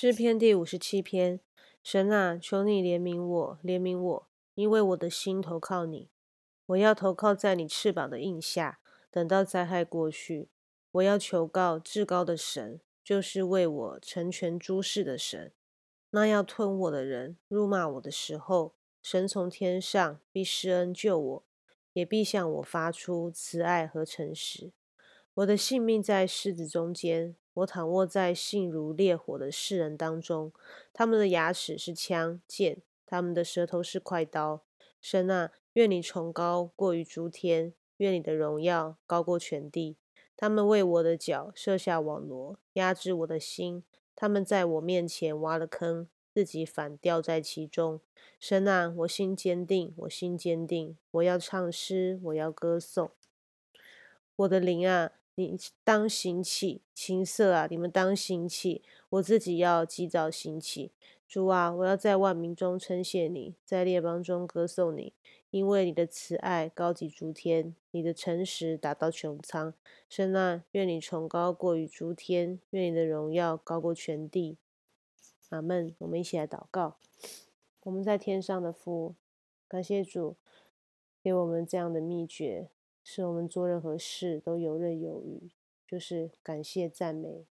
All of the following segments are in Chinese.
诗篇第五十七篇：神啊，求你怜悯我，怜悯我，因为我的心投靠你。我要投靠在你翅膀的印下，等到灾害过去。我要求告至高的神，就是为我成全诸事的神。那要吞我的人辱骂我的时候，神从天上必施恩救我，也必向我发出慈爱和诚实。我的性命在狮子中间。我躺卧在性如烈火的世人当中，他们的牙齿是枪剑，他们的舌头是快刀。神啊，愿你崇高过于诸天，愿你的荣耀高过全地。他们为我的脚设下网罗，压制我的心。他们在我面前挖了坑，自己反掉在其中。神啊，我心坚定，我心坚定。我要唱诗，我要歌颂。我的灵啊！你当行起，青色啊！你们当行起，我自己要及早行起。主啊，我要在万民中称谢你，在列邦中歌颂你，因为你的慈爱高及诸天，你的诚实达到穹苍。神啊，愿你崇高过于诸天，愿你的荣耀高过全地。阿门。我们一起来祷告。我们在天上的父，感谢主给我们这样的秘诀。是我们做任何事都游刃有余，就是感谢赞美。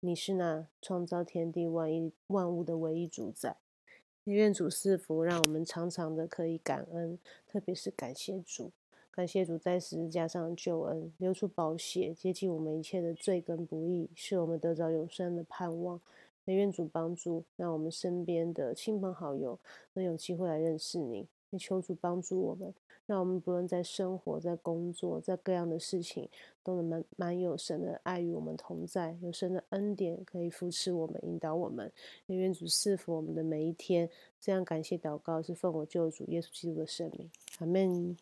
你是那创造天地万一万物的唯一主宰。愿主赐福，让我们常常的可以感恩，特别是感谢主，感谢主在十字架上救恩，流出宝血，接近我们一切的罪跟不义，是我们得着永生的盼望。愿主帮助，让我们身边的亲朋好友能有机会来认识你。你求主帮助我们。让我们不论在生活、在工作、在各样的事情，都能满满有神的爱与我们同在，有神的恩典可以扶持我们、引导我们。愿主赐福我们的每一天。这样感谢祷告是奉我救主耶稣基督的圣名，阿门。